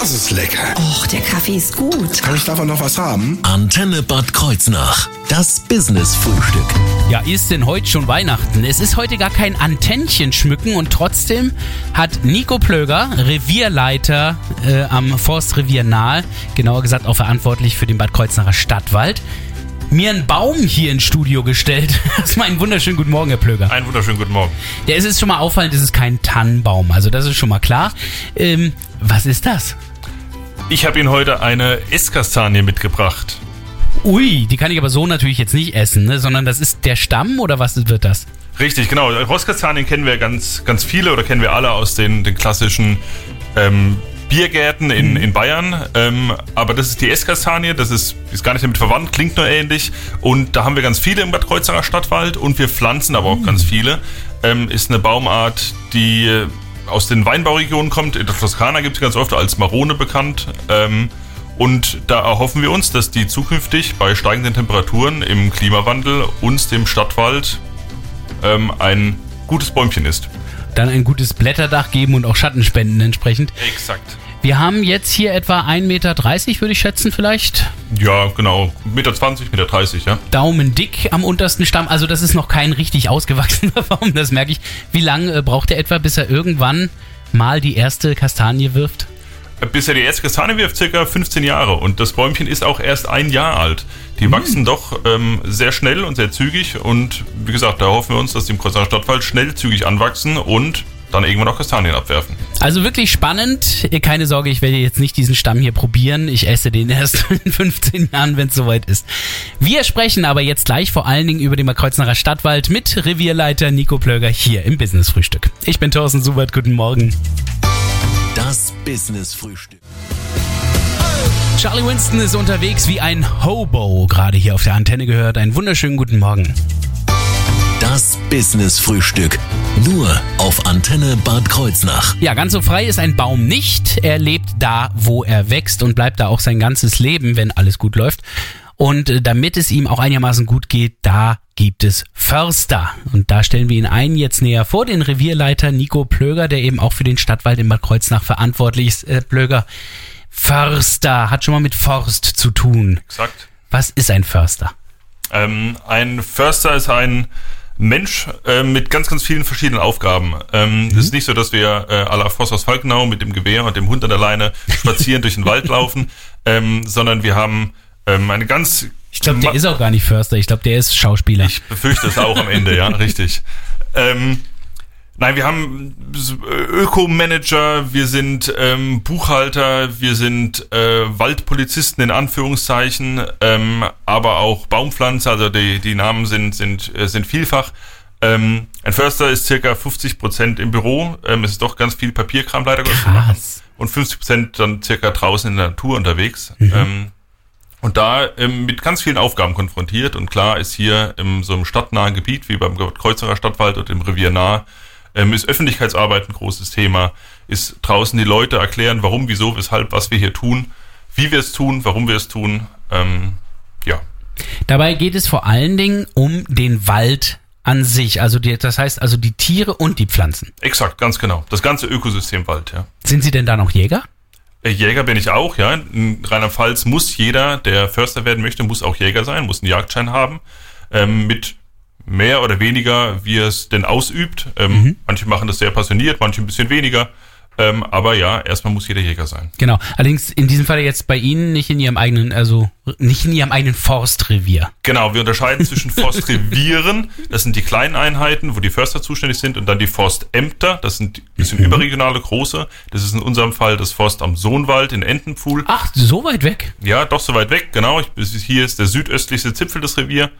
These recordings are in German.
Das ist lecker. Och, der Kaffee ist gut. Kann ich davon noch was haben? Antenne Bad Kreuznach. Das Business-Frühstück. Ja, ist denn heute schon Weihnachten? Es ist heute gar kein Antennchen schmücken und trotzdem hat Nico Plöger, Revierleiter äh, am Forstrevier Nahe, genauer gesagt auch verantwortlich für den Bad Kreuznacher Stadtwald, mir einen Baum hier ins Studio gestellt. Erstmal einen wunderschönen guten Morgen, Herr Plöger. Einen wunderschönen guten Morgen. Der ist es schon mal auffallend, das ist kein Tannenbaum, also das ist schon mal klar. Ähm, was ist das? Ich habe Ihnen heute eine Esskastanie mitgebracht. Ui, die kann ich aber so natürlich jetzt nicht essen, ne? sondern das ist der Stamm oder was wird das? Richtig, genau. Rostkastanien kennen wir ganz, ganz viele oder kennen wir alle aus den, den klassischen ähm, Biergärten in, in Bayern. Ähm, aber das ist die Esskastanie, das ist, ist gar nicht damit verwandt, klingt nur ähnlich. Und da haben wir ganz viele im Bad Kreuznacher Stadtwald und wir pflanzen aber auch ganz viele. Ähm, ist eine Baumart, die äh, aus den Weinbauregionen kommt. In der Toskana gibt es ganz oft als Marone bekannt. Ähm, und da erhoffen wir uns, dass die zukünftig bei steigenden Temperaturen im Klimawandel uns dem Stadtwald ähm, ein gutes Bäumchen ist. Dann ein gutes Blätterdach geben und auch Schatten spenden entsprechend. Exakt. Wir haben jetzt hier etwa 1,30 Meter, würde ich schätzen, vielleicht. Ja, genau. Meter 20, Meter 30, ja. Daumen dick am untersten Stamm. Also das ist noch kein richtig ausgewachsener Baum, das merke ich. Wie lange äh, braucht er etwa, bis er irgendwann mal die erste Kastanie wirft? Bis er die erste Kastanie wirft, circa 15 Jahre. Und das Bäumchen ist auch erst ein Jahr alt. Die wachsen doch ähm, sehr schnell und sehr zügig. Und wie gesagt, da hoffen wir uns, dass die im Kreuzer Stadtwald schnell zügig anwachsen und dann irgendwann auch Kastanien abwerfen. Also wirklich spannend. Keine Sorge, ich werde jetzt nicht diesen Stamm hier probieren. Ich esse den erst in 15 Jahren, wenn es soweit ist. Wir sprechen aber jetzt gleich vor allen Dingen über den Kreuznacher Stadtwald mit Revierleiter Nico Plöger hier im Business Frühstück. Ich bin Thorsten Subert, guten Morgen. Das Business-Frühstück. Charlie Winston ist unterwegs wie ein Hobo, gerade hier auf der Antenne gehört. Einen wunderschönen guten Morgen. Das Business-Frühstück. Nur auf Antenne Bad Kreuznach. Ja, ganz so frei ist ein Baum nicht. Er lebt da, wo er wächst und bleibt da auch sein ganzes Leben, wenn alles gut läuft. Und äh, damit es ihm auch einigermaßen gut geht, da gibt es Förster. Und da stellen wir ihn ein jetzt näher vor, den Revierleiter Nico Plöger, der eben auch für den Stadtwald in Bad Kreuznach verantwortlich ist. Äh, Plöger, Förster hat schon mal mit Forst zu tun. Exakt. Was ist ein Förster? Ähm, ein Förster ist ein Mensch äh, mit ganz, ganz vielen verschiedenen Aufgaben. Ähm, Es ist nicht so, dass wir äh, à la Voss aus Falkenau mit dem Gewehr und dem Hund an der Leine spazieren durch den Wald laufen, ähm, sondern wir haben ähm, eine ganz... Ich glaube, der ist auch gar nicht Förster. Ich glaube, der ist Schauspieler. Ich befürchte es auch am Ende, ja, richtig. Ähm, nein, wir haben Ökomanager, wir sind ähm, Buchhalter, wir sind äh, Waldpolizisten in Anführungszeichen, ähm, aber auch Baumpflanzer, also die, die Namen sind, sind, äh, sind vielfach. Ähm, ein Förster ist circa 50 Prozent im Büro, ähm, es ist doch ganz viel Papierkram leider Gottes. Krass. Und 50 Prozent dann circa draußen in der Natur unterwegs. Mhm. Ähm, und da ähm, mit ganz vielen Aufgaben konfrontiert. Und klar ist hier in so einem stadtnahen Gebiet wie beim Kreuzerer Stadtwald und im Revier nah, ähm, ist Öffentlichkeitsarbeit ein großes Thema. Ist draußen die Leute erklären, warum, wieso, weshalb, was wir hier tun, wie wir es tun, warum wir es tun. Ähm, ja. Dabei geht es vor allen Dingen um den Wald an sich. Also die, das heißt also die Tiere und die Pflanzen. Exakt, ganz genau. Das ganze Ökosystem Wald, ja. Sind Sie denn da noch Jäger? Äh, Jäger bin ich auch, ja. In Rheinland-Pfalz muss jeder, der Förster werden möchte, muss auch Jäger sein, muss einen Jagdschein haben. Ähm, mit mehr oder weniger, wie er es denn ausübt. Ähm, Manche machen das sehr passioniert, manche ein bisschen weniger. Ähm, aber ja, erstmal muss jeder Jäger sein. Genau. Allerdings in diesem Fall jetzt bei Ihnen nicht in Ihrem eigenen, also nicht in Ihrem eigenen Forstrevier. Genau, wir unterscheiden zwischen Forstrevieren, das sind die kleinen Einheiten, wo die Förster zuständig sind, und dann die Forstämter, das sind ein bisschen überregionale große. Das ist in unserem Fall das Forst am Sohnwald in Entenpfuhl. Ach, so weit weg. Ja, doch so weit weg, genau. Ich, hier ist der südöstlichste Zipfel des Revier.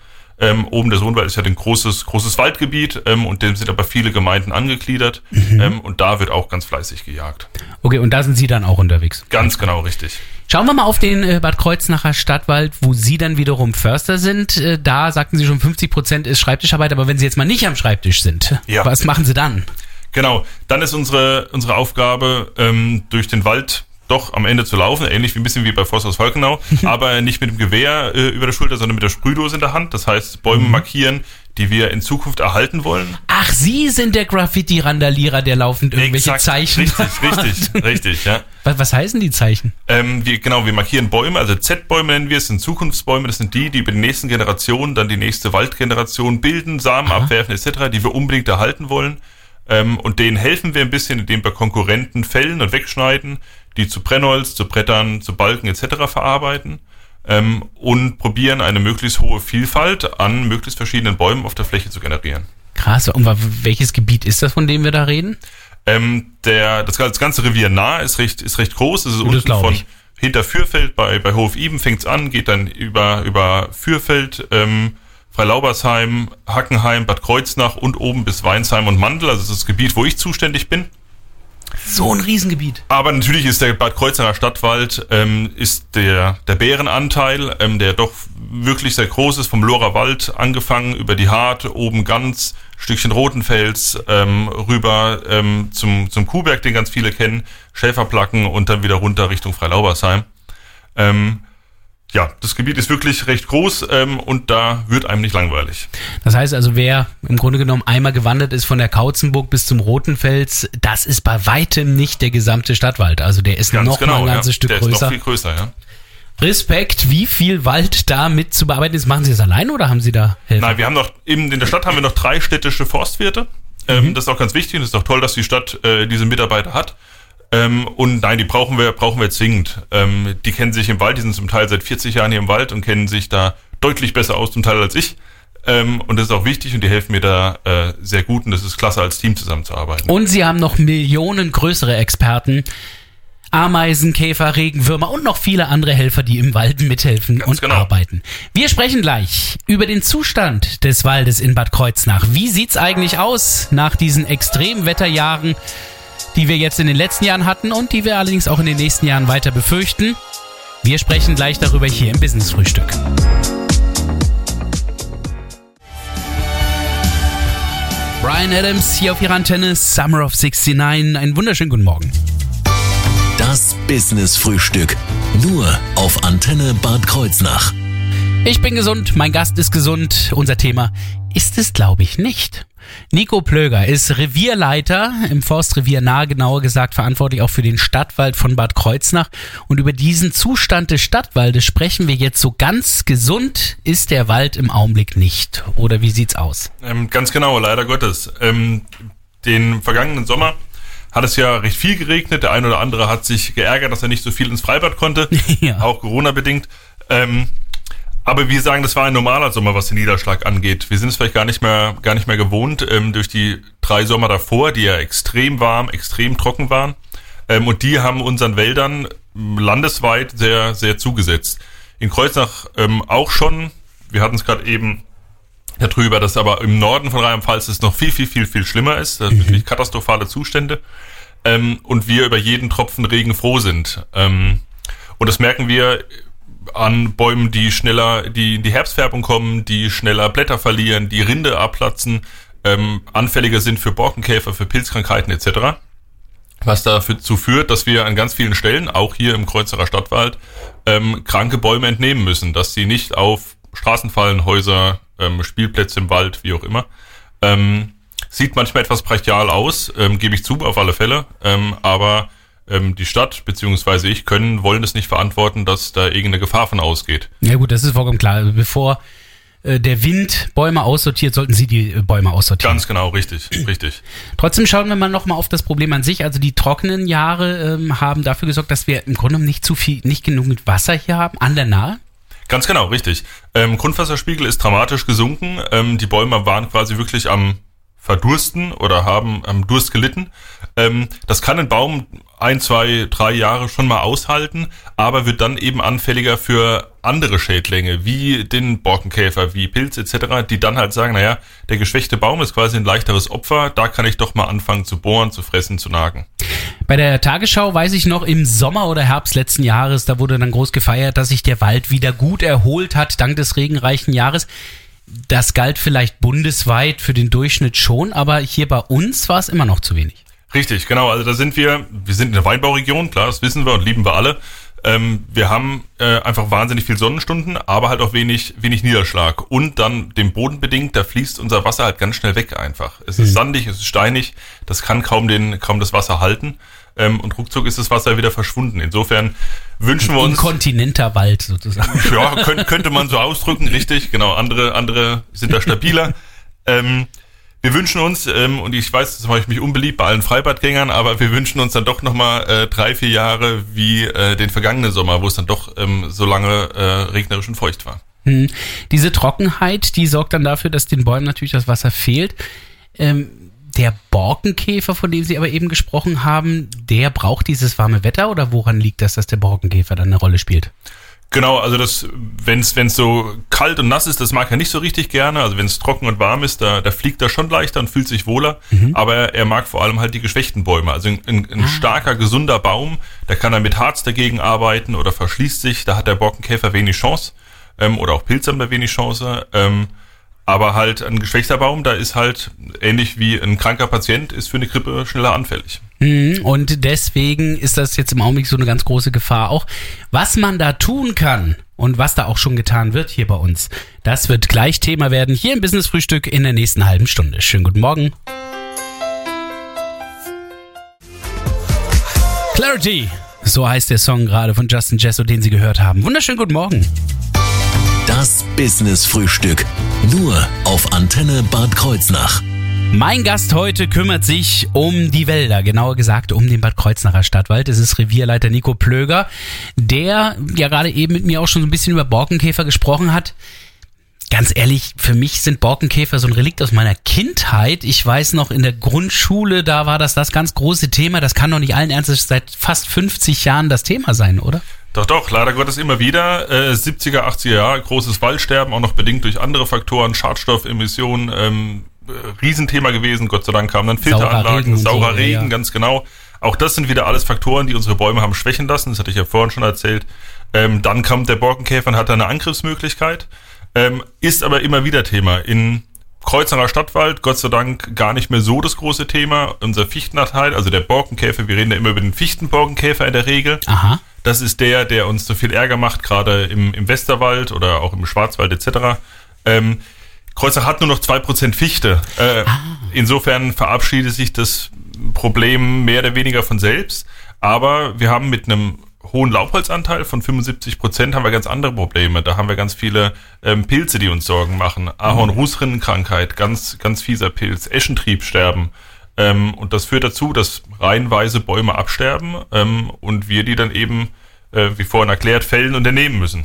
Ähm, oben der Sohnwald ist ja ein großes, großes Waldgebiet ähm, und dem sind aber viele Gemeinden angegliedert ähm, und da wird auch ganz fleißig gejagt. Okay, und da sind Sie dann auch unterwegs. Ganz genau richtig. Schauen wir mal auf den äh, Bad Kreuznacher Stadtwald, wo Sie dann wiederum Förster sind. Äh, da sagten Sie schon, 50 Prozent ist Schreibtischarbeit, aber wenn Sie jetzt mal nicht am Schreibtisch sind, Ja. was machen Sie dann? Genau, dann ist unsere, unsere Aufgabe, ähm, durch den Wald doch am Ende zu laufen, ähnlich wie ein bisschen wie bei Forsthaus Falkenau, aber nicht mit dem Gewehr äh, über der Schulter, sondern mit der Sprühdose in der Hand. Das heißt, Bäume Mhm. markieren, die wir in Zukunft erhalten wollen. Ach, Sie sind der Graffiti-Randalierer, der laufend irgendwelche Exakt, Zeichen Richtig, macht. richtig, richtig, ja. Was, was heißen die Zeichen? Ähm, wir, genau, wir markieren Bäume, also Z-Bäume nennen wir es, sind Zukunftsbäume, das sind die, die über die nächsten Generationen dann die nächste Waldgeneration bilden, Samen abwerfen etc., die wir unbedingt erhalten wollen. Ähm, und denen helfen wir ein bisschen, indem wir Konkurrenten fällen und wegschneiden, die zu Brennholz, zu Brettern, zu Balken etc. verarbeiten ähm, und probieren eine möglichst hohe Vielfalt an möglichst verschiedenen Bäumen auf der Fläche zu generieren. Krass. Und welches Gebiet ist das, von dem wir da reden? Ähm, der, das, das ganze Revier nah ist recht, ist recht groß. Es ist Das unten von ich. hinter Fürfeld bei, bei Hof Iben fängt's an, geht dann über, über Fürfeld, ähm, Freilaubersheim, Hackenheim, Bad Kreuznach und oben bis Weinsheim und Mandel. Also das ist das Gebiet, wo ich zuständig bin. So ein Riesengebiet. Aber natürlich ist der Bad Kreuznacher Stadtwald ähm, ist der, der Bärenanteil, ähm, der doch wirklich sehr groß ist, vom Lorer Wald angefangen, über die Hart, oben ganz, Stückchen Rotenfels, ähm, rüber ähm, zum, zum Kuhberg, den ganz viele kennen, Schäferplacken und dann wieder runter Richtung Freilaubersheim. Ähm, ja, das Gebiet ist wirklich recht groß ähm, und da wird einem nicht langweilig. Das heißt also, wer im Grunde genommen einmal gewandert ist von der Kautzenburg bis zum Rotenfels, das ist bei weitem nicht der gesamte Stadtwald. Also der ist noch mal ein ganzes ja. Stück der ist größer. noch viel größer, ja. Respekt, wie viel Wald da mit zu bearbeiten ist. Machen Sie das allein oder haben Sie da Hilfe? Nein, wir haben noch, in, der Stadt haben wir noch drei städtische Forstwirte. Ähm, Das ist auch ganz wichtig und es ist auch toll, dass die Stadt äh, diese Mitarbeiter hat. Ähm, und nein, die brauchen wir, brauchen wir zwingend. Ähm, die kennen sich im Wald, die sind zum Teil seit 40 Jahren hier im Wald und kennen sich da deutlich besser aus zum Teil als ich. Ähm, und das ist auch wichtig und die helfen mir da äh, sehr gut und das ist klasse, als Team zusammenzuarbeiten. Und Sie haben noch Millionen größere Experten. Ameisen, Käfer, Regenwürmer und noch viele andere Helfer, die im Wald mithelfen und genau. arbeiten. Wir sprechen gleich über den Zustand des Waldes in Bad Kreuznach. Wie sieht's eigentlich aus nach diesen Extremwetterjahren, die wir jetzt in den letzten Jahren hatten und die wir allerdings auch in den nächsten Jahren weiter befürchten? Wir sprechen gleich darüber hier im Business Frühstück. Brian Adams hier auf ihrer Antenne, Summer of 69. Einen wunderschönen guten Morgen. Das Business Frühstück. Nur auf Antenne Bad Kreuznach. Ich bin gesund, mein Gast ist gesund. Unser Thema ist es, glaube ich, nicht. Nico Plöger ist Revierleiter im Forstrevier Nahe, genauer gesagt verantwortlich auch für den Stadtwald von Bad Kreuznach. Und über diesen Zustand des Stadtwaldes sprechen wir jetzt so ganz gesund ist der Wald im Augenblick nicht. Oder wie sieht's aus? Ähm, ganz genau, leider Gottes. Ähm, den vergangenen Sommer hat es ja recht viel geregnet. Der eine oder andere hat sich geärgert, dass er nicht so viel ins Freibad konnte, Ja. auch Corona-bedingt. Ähm, aber wir sagen, das war ein normaler Sommer, was den Niederschlag angeht. Wir sind es vielleicht gar nicht mehr, gar nicht mehr gewohnt ähm, durch die drei Sommer davor, die ja extrem warm, extrem trocken waren. Ähm, und die haben unseren Wäldern landesweit sehr, sehr zugesetzt. In Kreuznach ähm, auch schon. Wir hatten es gerade eben darüber, dass aber im Norden von Rheinland-Pfalz es noch viel, viel, viel, viel schlimmer ist. Das sind wirklich katastrophale Zustände. Ähm, und wir über jeden Tropfen Regen froh sind. Ähm, und das merken wir an Bäumen, die schneller, die in die Herbstfärbung kommen, die schneller Blätter verlieren, die Rinde abplatzen, ähm, anfälliger sind für Borkenkäfer, für Pilzkrankheiten etc. Was dazu führt, dass wir an ganz vielen Stellen, auch hier im Kreuzerer Stadtwald, ähm, kranke Bäume entnehmen müssen, dass sie nicht auf Straßen fallen, Häuser, ähm, Spielplätze im Wald, wie auch immer. Ähm, sieht manchmal etwas brachial aus, ähm, gebe ich zu, auf alle Fälle. Ähm, aber ähm, die Stadt beziehungsweise ich können, wollen es nicht verantworten, dass da irgendeine Gefahr von ausgeht. Ja gut, das ist vollkommen klar. Also Bevor äh, der Wind Bäume aussortiert, sollten Sie die äh, Bäume aussortieren. Ganz genau, richtig, richtig. Trotzdem schauen wir mal nochmal auf das Problem an sich. Also die trockenen Jahre ähm, haben dafür gesorgt, dass wir im Grunde genommen nicht zu viel, nicht genug Wasser hier haben an der Nahe. Ganz genau, richtig. Ähm, Grundwasserspiegel ist dramatisch gesunken. Ähm, die Bäume waren quasi wirklich am Verdursten oder haben am Durst gelitten. Ähm, das kann ein Baum ein, zwei, drei Jahre schon mal aushalten, aber wird dann eben anfälliger für andere Schädlinge, wie den Borkenkäfer, wie Pilz etc., die dann halt sagen, naja, der geschwächte Baum ist quasi ein leichteres Opfer, da kann ich doch mal anfangen zu bohren, zu fressen, zu nagen. Bei der Tagesschau weiß ich noch, im Sommer oder Herbst letzten Jahres, da wurde dann groß gefeiert, dass sich der Wald wieder gut erholt hat, dank des regenreichen Jahres. Das galt vielleicht bundesweit für den Durchschnitt schon, aber hier bei uns war es immer noch zu wenig. Richtig, genau. Also da sind wir, wir sind in der Weinbauregion, klar, das wissen wir und lieben wir alle. Ähm, wir haben äh, einfach wahnsinnig viel Sonnenstunden, aber halt auch wenig, wenig Niederschlag. Und dann dem Boden bedingt, da fließt unser Wasser halt ganz schnell weg einfach. Es ist Mhm. sandig, es ist steinig, das kann kaum, den, kaum das Wasser halten. Ähm, und ruckzuck ist das Wasser wieder verschwunden. Insofern wünschen wir uns. Inkontinenter Wald sozusagen. Ja, könnte, könnte man so ausdrücken, richtig, genau. Andere, andere sind da stabiler. ähm, wir wünschen uns, ähm, und ich weiß, das mache ich mich unbeliebt bei allen Freibadgängern, aber wir wünschen uns dann doch nochmal äh, drei, vier Jahre wie äh, den vergangenen Sommer, wo es dann doch ähm, so lange äh, regnerisch und feucht war. Hm. Diese Trockenheit, die sorgt dann dafür, dass den Bäumen natürlich das Wasser fehlt. Ähm, der Borkenkäfer, von dem Sie aber eben gesprochen haben, der braucht dieses warme Wetter oder woran liegt das, dass der Borkenkäfer dann eine Rolle spielt? Genau, also das, wenn es so kalt und nass ist, das mag er nicht so richtig gerne. Also wenn es trocken und warm ist, da, da fliegt er schon leichter und fühlt sich wohler. Aber er, mag vor allem halt die geschwächten Bäume. Also ein, ein, ein starker, gesunder Baum, da kann er mit Harz dagegen arbeiten oder verschließt sich. Da hat der Borkenkäfer wenig Chance. Ähm, oder auch Pilze haben da wenig Chance. Ähm, aber halt ein geschwächter Baum, da ist halt ähnlich wie ein kranker Patient, ist für eine Grippe schneller anfällig. Hm, Und deswegen ist das jetzt im Augenblick so eine ganz große Gefahr auch. Was man da tun kann und was da auch schon getan wird hier bei uns, das wird gleich Thema werden hier im Business Frühstück in der nächsten halben Stunde. Schönen guten Morgen. Clarity. So heißt der Song gerade von Justin Jesso, den Sie gehört haben. Wunderschönen guten Morgen. Das Business Frühstück. Nur auf Antenne Bad Kreuznach. Mein Gast heute kümmert sich um die Wälder, genauer gesagt um den Bad Kreuznacher Stadtwald. Es ist Revierleiter Nico Plöger, der ja gerade eben mit mir auch schon so ein bisschen über Borkenkäfer gesprochen hat. Ganz ehrlich, für mich sind Borkenkäfer so ein Relikt aus meiner Kindheit. Ich weiß noch, in der Grundschule, da war das das ganz große Thema. Das kann doch nicht allen Ernstes seit fast 50 Jahren das Thema sein, oder? Doch, doch, leider Gottes immer wieder. Äh, 70er, 80er Jahre, großes Waldsterben, auch noch bedingt durch andere Faktoren, Schadstoffemissionen, ähm, äh, Riesenthema gewesen. Gott sei Dank kamen dann Saurer Regen Filteranlagen, saurer Regen, ja, ja. ganz genau. Auch das sind wieder alles Faktoren, die unsere Bäume haben schwächen lassen. Das hatte ich ja vorhin schon erzählt. Ähm, dann kommt der Borkenkäfer und hat eine Angriffsmöglichkeit. Ähm, ist aber immer wieder Thema. In Kreuznacher Stadtwald, Gott sei Dank, gar nicht mehr so das große Thema. Unser Fichtenanteil, also der Borkenkäfer, wir reden ja immer über den Fichtenborkenkäfer in der Regel. Aha. Das ist der, der uns so viel Ärger macht, gerade im, im Westerwald oder auch im Schwarzwald etc. Ähm, Kreuzach hat nur noch 2% Fichte. Äh, Insofern verabschiedet sich das Problem mehr oder weniger von selbst. Aber wir haben mit einem hohen Laubholzanteil von 75 Prozent haben wir ganz andere Probleme. Da haben wir ganz viele ähm, Pilze, die uns Sorgen machen. Ahorn-Rußrinnenkrankheit, ganz, ganz fieser Pilz, Eschentriebsterben. Ähm, und das führt dazu, dass reihenweise Bäume absterben ähm, und wir die dann eben, äh, wie vorhin erklärt, fällen und ernehmen müssen.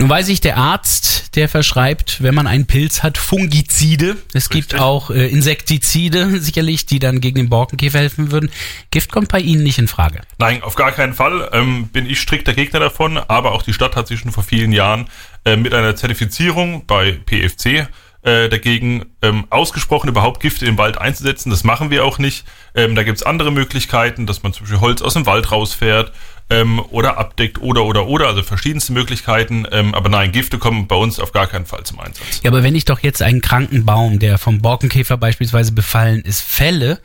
Nun weiß ich, der Arzt, der verschreibt, wenn man einen Pilz hat, Fungizide. Es gibt Richtig. auch äh, Insektizide, sicherlich, die dann gegen den Borkenkäfer helfen würden. Gift kommt bei Ihnen nicht in Frage. Nein, auf gar keinen Fall ähm, bin ich strikter Gegner davon, aber auch die Stadt hat sich schon vor vielen Jahren äh, mit einer Zertifizierung bei PFC äh, dagegen ähm, ausgesprochen, überhaupt Gifte im Wald einzusetzen. Das machen wir auch nicht. Ähm, da gibt's andere Möglichkeiten, dass man zum Beispiel Holz aus dem Wald rausfährt ähm, oder abdeckt oder oder oder, also verschiedenste Möglichkeiten. Ähm, aber nein, Gifte kommen bei uns auf gar keinen Fall zum Einsatz. Ja, aber wenn ich doch jetzt einen kranken Baum, der vom Borkenkäfer beispielsweise befallen ist, fälle,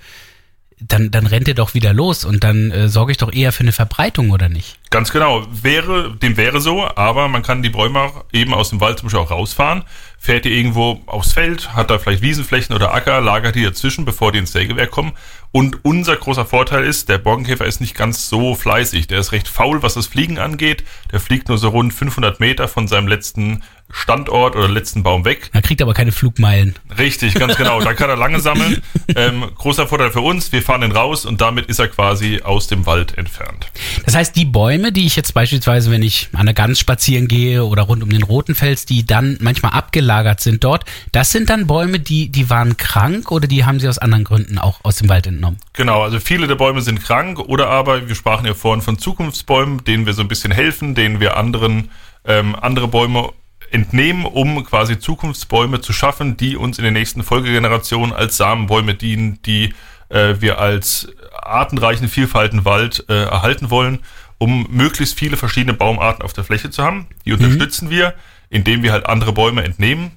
dann, dann rennt er doch wieder los und dann äh, sorge ich doch eher für eine Verbreitung, oder nicht? Ganz genau. Wäre, dem wäre so, aber man kann die Bäume auch eben aus dem Wald zum Beispiel auch rausfahren, fährt die irgendwo aufs Feld, hat da vielleicht Wiesenflächen oder Acker, lagert die dazwischen, bevor die ins Sägewerk kommen. Und unser großer Vorteil ist, der Borkenkäfer ist nicht ganz so fleißig. Der ist recht faul, was das Fliegen angeht. Der fliegt nur so rund 500 Meter von seinem letzten Standort oder letzten Baum weg. Er kriegt aber keine Flugmeilen. Richtig, ganz genau. Da kann er lange sammeln. Ähm, großer Vorteil für uns, wir fahren ihn raus und damit ist er quasi aus dem Wald entfernt. Das heißt, die Bäume, die ich jetzt beispielsweise, wenn ich an der Gans spazieren gehe oder rund um den Rotenfels, die dann manchmal abgelagert sind dort, das sind dann Bäume, die, die waren krank oder die haben sie aus anderen Gründen auch aus dem Wald entnommen? Genau, also viele der Bäume sind krank oder aber, wir sprachen ja vorhin von Zukunftsbäumen, denen wir so ein bisschen helfen, denen wir anderen ähm, andere Bäume entnehmen, um quasi Zukunftsbäume zu schaffen, die uns in den nächsten Folgegenerationen als Samenbäume dienen, die äh, wir als artenreichen, vielfalten Wald äh, erhalten wollen, um möglichst viele verschiedene Baumarten auf der Fläche zu haben. Die unterstützen wir, indem wir halt andere Bäume entnehmen.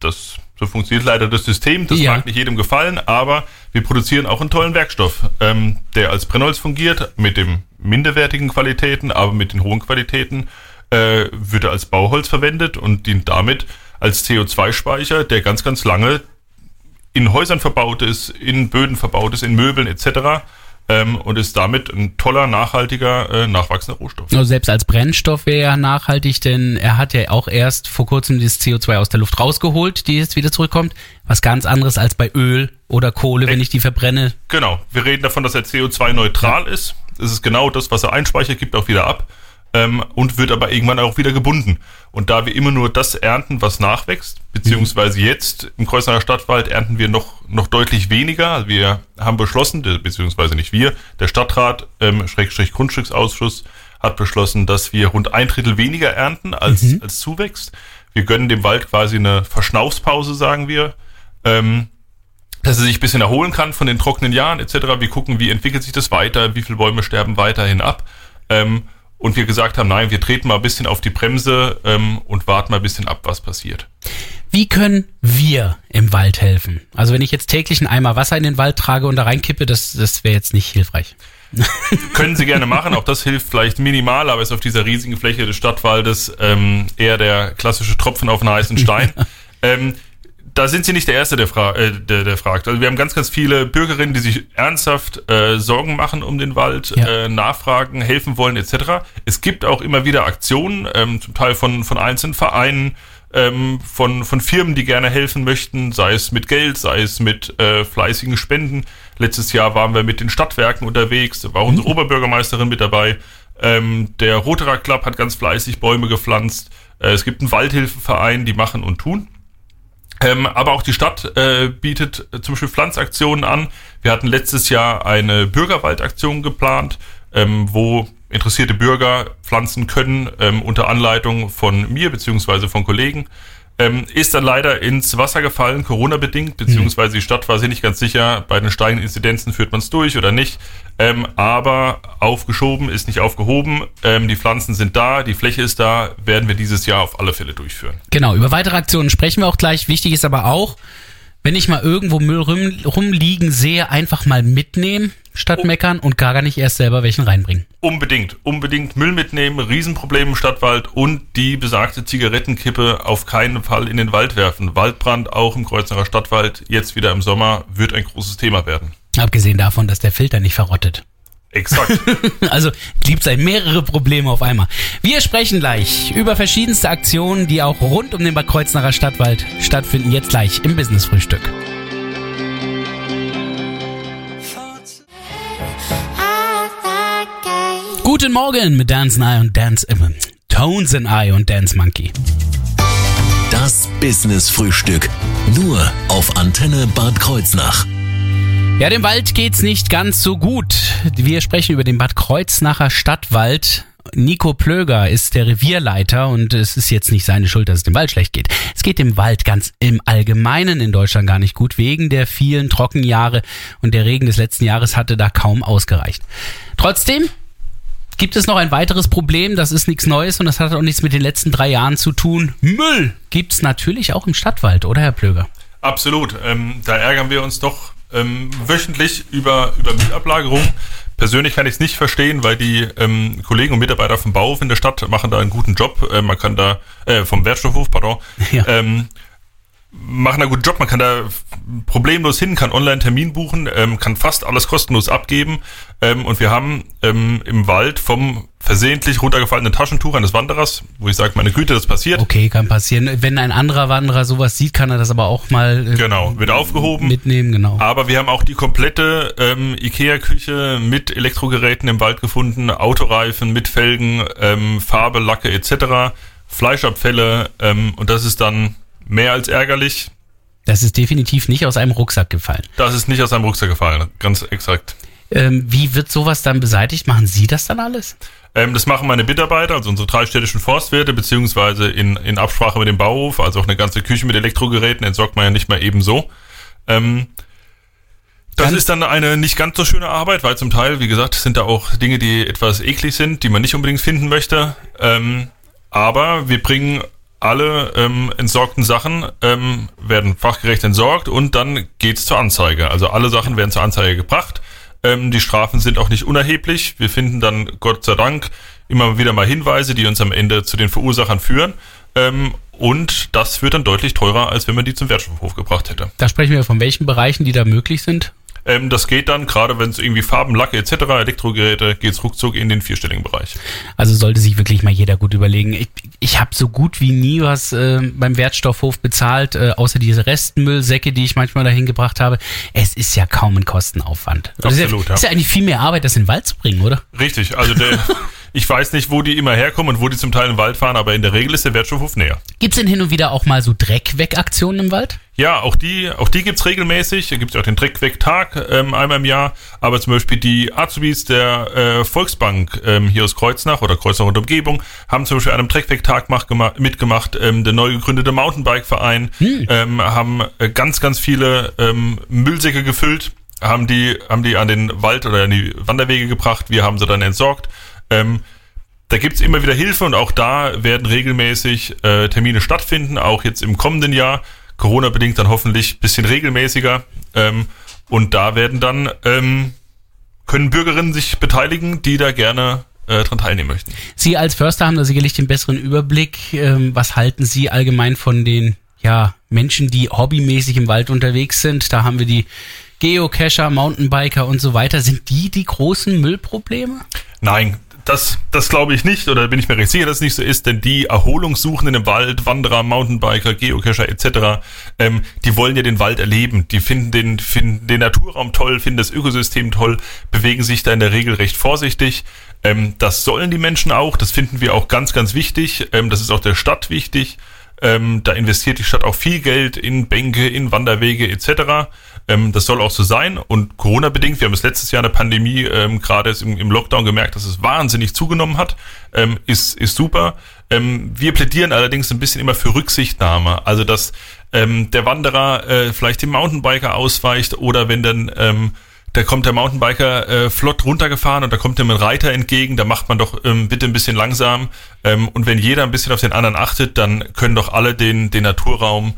Das So funktioniert leider das System. Das Ja. mag nicht jedem gefallen, aber wir produzieren auch einen tollen Werkstoff, ähm, der als Brennholz fungiert, mit den minderwertigen Qualitäten, aber mit den hohen Qualitäten äh, wird er als Bauholz verwendet und dient damit als CO2-Speicher, der ganz, ganz lange in Häusern verbaut ist, in Böden verbaut ist, in Möbeln etc. Ähm, und ist damit ein toller, nachhaltiger, äh, nachwachsender Rohstoff. Also selbst als Brennstoff wäre er nachhaltig, denn er hat ja auch erst vor kurzem das CO2 aus der Luft rausgeholt, die jetzt wieder zurückkommt. Was ganz anderes als bei Öl oder Kohle, wenn ich die verbrenne. Genau, wir reden davon, dass er CO2-neutral ist. Es ist genau das, was er einspeichert, gibt auch wieder ab ähm, und wird aber irgendwann auch wieder gebunden. Und da wir immer nur das ernten, was nachwächst, beziehungsweise jetzt im Kreuznacher Stadtwald ernten wir noch, noch deutlich weniger. Also wir haben beschlossen, beziehungsweise nicht wir, der Stadtrat, ähm, Schrägstrich Grundstücksausschuss, hat beschlossen, dass wir rund ein Drittel weniger ernten, als, als zuwächst. Wir gönnen dem Wald quasi eine Verschnaufspause, sagen wir. Ähm, dass er sich ein bisschen erholen kann von den trockenen Jahren etc. Wir gucken, wie entwickelt sich das weiter, wie viele Bäume sterben weiterhin ab. Ähm, und wir gesagt haben, nein, wir treten mal ein bisschen auf die Bremse ähm, und warten mal ein bisschen ab, was passiert. Wie können wir im Wald helfen? Also wenn ich jetzt täglich einen Eimer Wasser in den Wald trage und da reinkippe, das, das wäre jetzt nicht hilfreich. Können Sie gerne machen, auch das hilft vielleicht minimal, aber ist auf dieser riesigen Fläche des Stadtwaldes ähm, eher der klassische Tropfen auf einen heißen Stein. ähm, da sind Sie nicht der Erste, der, fra äh, der, der fragt. Also wir haben ganz, ganz viele Bürgerinnen, die sich ernsthaft äh, Sorgen machen um den Wald, Ja. äh, nachfragen, helfen wollen etc. Es gibt auch immer wieder Aktionen, ähm, zum Teil von, von einzelnen Vereinen, ähm, von, von Firmen, die gerne helfen möchten, sei es mit Geld, sei es mit äh, fleißigen Spenden. Letztes Jahr waren wir mit den Stadtwerken unterwegs, da war unsere Oberbürgermeisterin mit dabei. Ähm, der Roterer Club hat ganz fleißig Bäume gepflanzt. Äh, es gibt einen Waldhilfeverein, die machen und tun. Ähm, aber auch die Stadt äh, bietet äh, zum Beispiel Pflanzaktionen an. Wir hatten letztes Jahr eine Bürgerwaldaktion geplant, ähm, wo interessierte Bürger pflanzen können, ähm, unter Anleitung von mir beziehungsweise von Kollegen. Ähm, ist dann leider ins Wasser gefallen, Corona-bedingt, beziehungsweise die Stadt war sich nicht ganz sicher, bei den steigenden Inzidenzen führt man es durch oder nicht. Ähm, aber aufgeschoben ist nicht aufgehoben. Ähm, die Pflanzen sind da, die Fläche ist da, werden wir dieses Jahr auf alle Fälle durchführen. Genau, über weitere Aktionen sprechen wir auch gleich. Wichtig ist aber auch, wenn ich mal irgendwo Müll rum, rumliegen sehe, einfach mal mitnehmen, statt meckern und gar nicht erst selber welchen reinbringen. Unbedingt, unbedingt Müll mitnehmen, Riesenproblem im Stadtwald und die besagte Zigarettenkippe auf keinen Fall in den Wald werfen. Waldbrand auch im Kreuznacher Stadtwald, jetzt wieder im Sommer, wird ein großes Thema werden. Abgesehen davon, dass der Filter nicht verrottet. Exakt. Also gibt es mehrere Probleme auf einmal. Wir sprechen gleich über verschiedenste Aktionen, die auch rund um den Bad Kreuznacher Stadtwald stattfinden. Jetzt gleich im Business-Frühstück. Guten Morgen mit Dance Eye und Dance äh, Tones and Eye und Dance Monkey. Das Business Frühstück. Nur auf Antenne Bad Kreuznach. Ja, dem Wald geht's nicht ganz so gut. Wir sprechen über den Bad Kreuznacher Stadtwald. Nico Plöger ist der Revierleiter und es ist jetzt nicht seine Schuld, dass es dem Wald schlecht geht. Es geht dem Wald ganz im Allgemeinen in Deutschland gar nicht gut, wegen der vielen Trockenjahre und der Regen des letzten Jahres hatte da kaum ausgereicht. Trotzdem gibt es noch ein weiteres Problem, das ist nichts Neues und das hat auch nichts mit den letzten drei Jahren zu tun. Müll gibt's natürlich auch im Stadtwald, oder Herr Plöger? Absolut. Ähm, da ärgern wir uns doch ähm, wöchentlich über, über Müllablagerung. Persönlich kann ich es nicht verstehen, weil die ähm, Kollegen und Mitarbeiter vom Bauhof in der Stadt machen da einen guten Job. Äh, man kann da, äh, vom Wertstoffhof, pardon, Ja. ähm, machen einen guten Job. Man kann da problemlos hin, kann online Termin buchen, ähm, kann fast alles kostenlos abgeben. Ähm, und wir haben ähm, im Wald vom versehentlich runtergefallenen Taschentuch eines Wanderers, wo ich sage, meine Güte, das passiert. Okay, kann passieren. Wenn ein anderer Wanderer sowas sieht, kann er das aber auch mal äh, Genau, wird aufgehoben. mitnehmen, genau. Aber wir haben auch die komplette ähm, IKEA-Küche mit Elektrogeräten im Wald gefunden, Autoreifen mit Felgen, ähm, Farbe, Lacke etc., Fleischabfälle ähm, und das ist dann mehr als ärgerlich. Das ist definitiv nicht aus einem Rucksack gefallen. Das ist nicht aus einem Rucksack gefallen, ganz exakt. Ähm, wie wird sowas dann beseitigt? Machen Sie das dann alles? Ähm, das machen meine Mitarbeiter, also unsere drei städtischen Forstwirte, beziehungsweise in, in Absprache mit dem Bauhof, also auch eine ganze Küche mit Elektrogeräten entsorgt man ja nicht mehr eben so. Ähm, das ist dann eine nicht ganz so schöne Arbeit, weil zum Teil, wie gesagt, sind da auch Dinge, die etwas eklig sind, die man nicht unbedingt finden möchte. Ähm, aber wir bringen alle ähm, entsorgten Sachen ähm, werden fachgerecht entsorgt und dann geht's zur Anzeige. Also alle Sachen werden zur Anzeige gebracht. Ähm, die Strafen sind auch nicht unerheblich. Wir finden dann Gott sei Dank immer wieder mal Hinweise, die uns am Ende zu den Verursachern führen. Ähm, und das wird dann deutlich teurer, als wenn man die zum Wertstoffhof gebracht hätte. Da sprechen wir von welchen Bereichen, die da möglich sind? Ähm, das geht dann, gerade wenn es irgendwie Farben, Lacke etc., Elektrogeräte, geht's ruckzuck in den vierstelligen Bereich. Also sollte sich wirklich mal jeder gut überlegen. Ich, ich habe so gut wie nie was äh, beim Wertstoffhof bezahlt, äh, außer diese Restmüllsäcke, die ich manchmal dahin gebracht habe. Es ist ja kaum ein Kostenaufwand. Absolut, ist ja, ja. ist ja eigentlich viel mehr Arbeit, das in den Wald zu bringen, oder? Richtig, also der, ich weiß nicht, wo die immer herkommen und wo die zum Teil den Wald fahren, aber in der Regel ist der Wertstoffhof näher. Gibt's denn hin und wieder auch mal so Dreckwegaktionen im Wald? Ja, auch die, auch die gibt's regelmäßig. Da gibt's auch den Dreckweg-Tag ähm, einmal im Jahr. Aber zum Beispiel die Azubis der äh, Volksbank ähm, hier aus Kreuznach oder Kreuznach und Umgebung haben zum Beispiel an einem Dreckweg-Tag mach, gema- mitgemacht. Ähm, der neu gegründete Mountainbike-Verein ähm, haben äh, ganz, ganz viele ähm, Müllsäcke gefüllt, haben die, haben die an den Wald oder an die Wanderwege gebracht. Wir haben sie dann entsorgt. Ähm, da gibt's immer wieder Hilfe und auch da werden regelmäßig äh, Termine stattfinden, auch jetzt im kommenden Jahr. Corona-bedingt dann hoffentlich bisschen regelmäßiger. Ähm, und da werden dann, ähm, können Bürgerinnen sich beteiligen, die da gerne äh, dran teilnehmen möchten. Sie als Förster haben da sicherlich den besseren Überblick. Ähm, was halten Sie allgemein von den ja, Menschen, die hobbymäßig im Wald unterwegs sind? Da haben wir die Geocacher, Mountainbiker und so weiter. Sind die die großen Müllprobleme? Nein, das, das glaube ich nicht oder bin ich mir recht sicher, dass es nicht so ist, denn die Erholungssuchenden im Wald, Wanderer, Mountainbiker, Geocacher etc., ähm, die wollen ja den Wald erleben. Die finden den, finden den Naturraum toll, finden das Ökosystem toll, bewegen sich da in der Regel recht vorsichtig. Ähm, das sollen die Menschen auch, das finden wir auch ganz, ganz wichtig. Ähm, das ist auch der Stadt wichtig. Ähm, da investiert die Stadt auch viel Geld in Bänke, in Wanderwege etc. Ähm, das soll auch so sein. Und Corona-bedingt, wir haben es letztes Jahr in der Pandemie ähm, gerade im, im Lockdown gemerkt, dass es wahnsinnig zugenommen hat, ähm, ist, ist super. Ähm, wir plädieren allerdings ein bisschen immer für Rücksichtnahme. Also dass ähm, der Wanderer äh, vielleicht dem Mountainbiker ausweicht oder wenn dann ähm, da kommt der Mountainbiker äh, flott runtergefahren und da kommt ihm ein Reiter entgegen, da macht man doch ähm, bitte ein bisschen langsam. Ähm, und wenn jeder ein bisschen auf den anderen achtet, dann können doch alle den, den Naturraum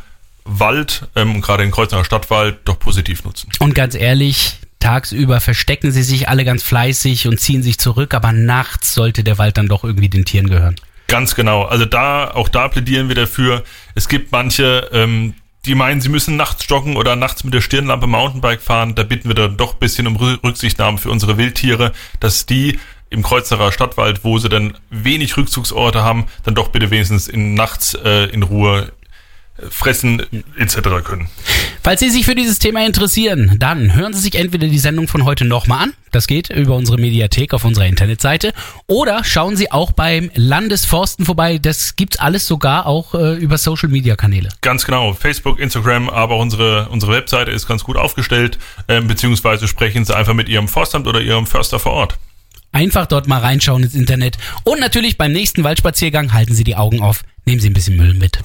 Wald ähm, und gerade den Kreuznacher Stadtwald doch positiv nutzen. Und ganz ehrlich, tagsüber verstecken sie sich alle ganz fleißig und ziehen sich zurück, aber nachts sollte der Wald dann doch irgendwie den Tieren gehören. Ganz genau. Also da, auch da plädieren wir dafür. Es gibt manche, ähm, die meinen, sie müssen nachts joggen oder nachts mit der Stirnlampe Mountainbike fahren. Da bitten wir dann doch ein bisschen um Rü- Rücksichtnahme für unsere Wildtiere, dass die im Kreuzerer Stadtwald, wo sie dann wenig Rückzugsorte haben, dann doch bitte wenigstens in nachts äh, in Ruhe fressen etc. können. Falls Sie sich für dieses Thema interessieren, dann hören Sie sich entweder die Sendung von heute nochmal an, das geht über unsere Mediathek auf unserer Internetseite, oder schauen Sie auch beim Landesforsten vorbei, das gibt's alles sogar auch äh, über Social Media Kanäle. Ganz genau. Facebook, Instagram, aber auch unsere, unsere Webseite ist ganz gut aufgestellt, ähm, beziehungsweise sprechen Sie einfach mit Ihrem Forstamt oder Ihrem Förster vor Ort. Einfach dort mal reinschauen ins Internet und natürlich beim nächsten Waldspaziergang halten Sie die Augen auf, nehmen Sie ein bisschen Müll mit.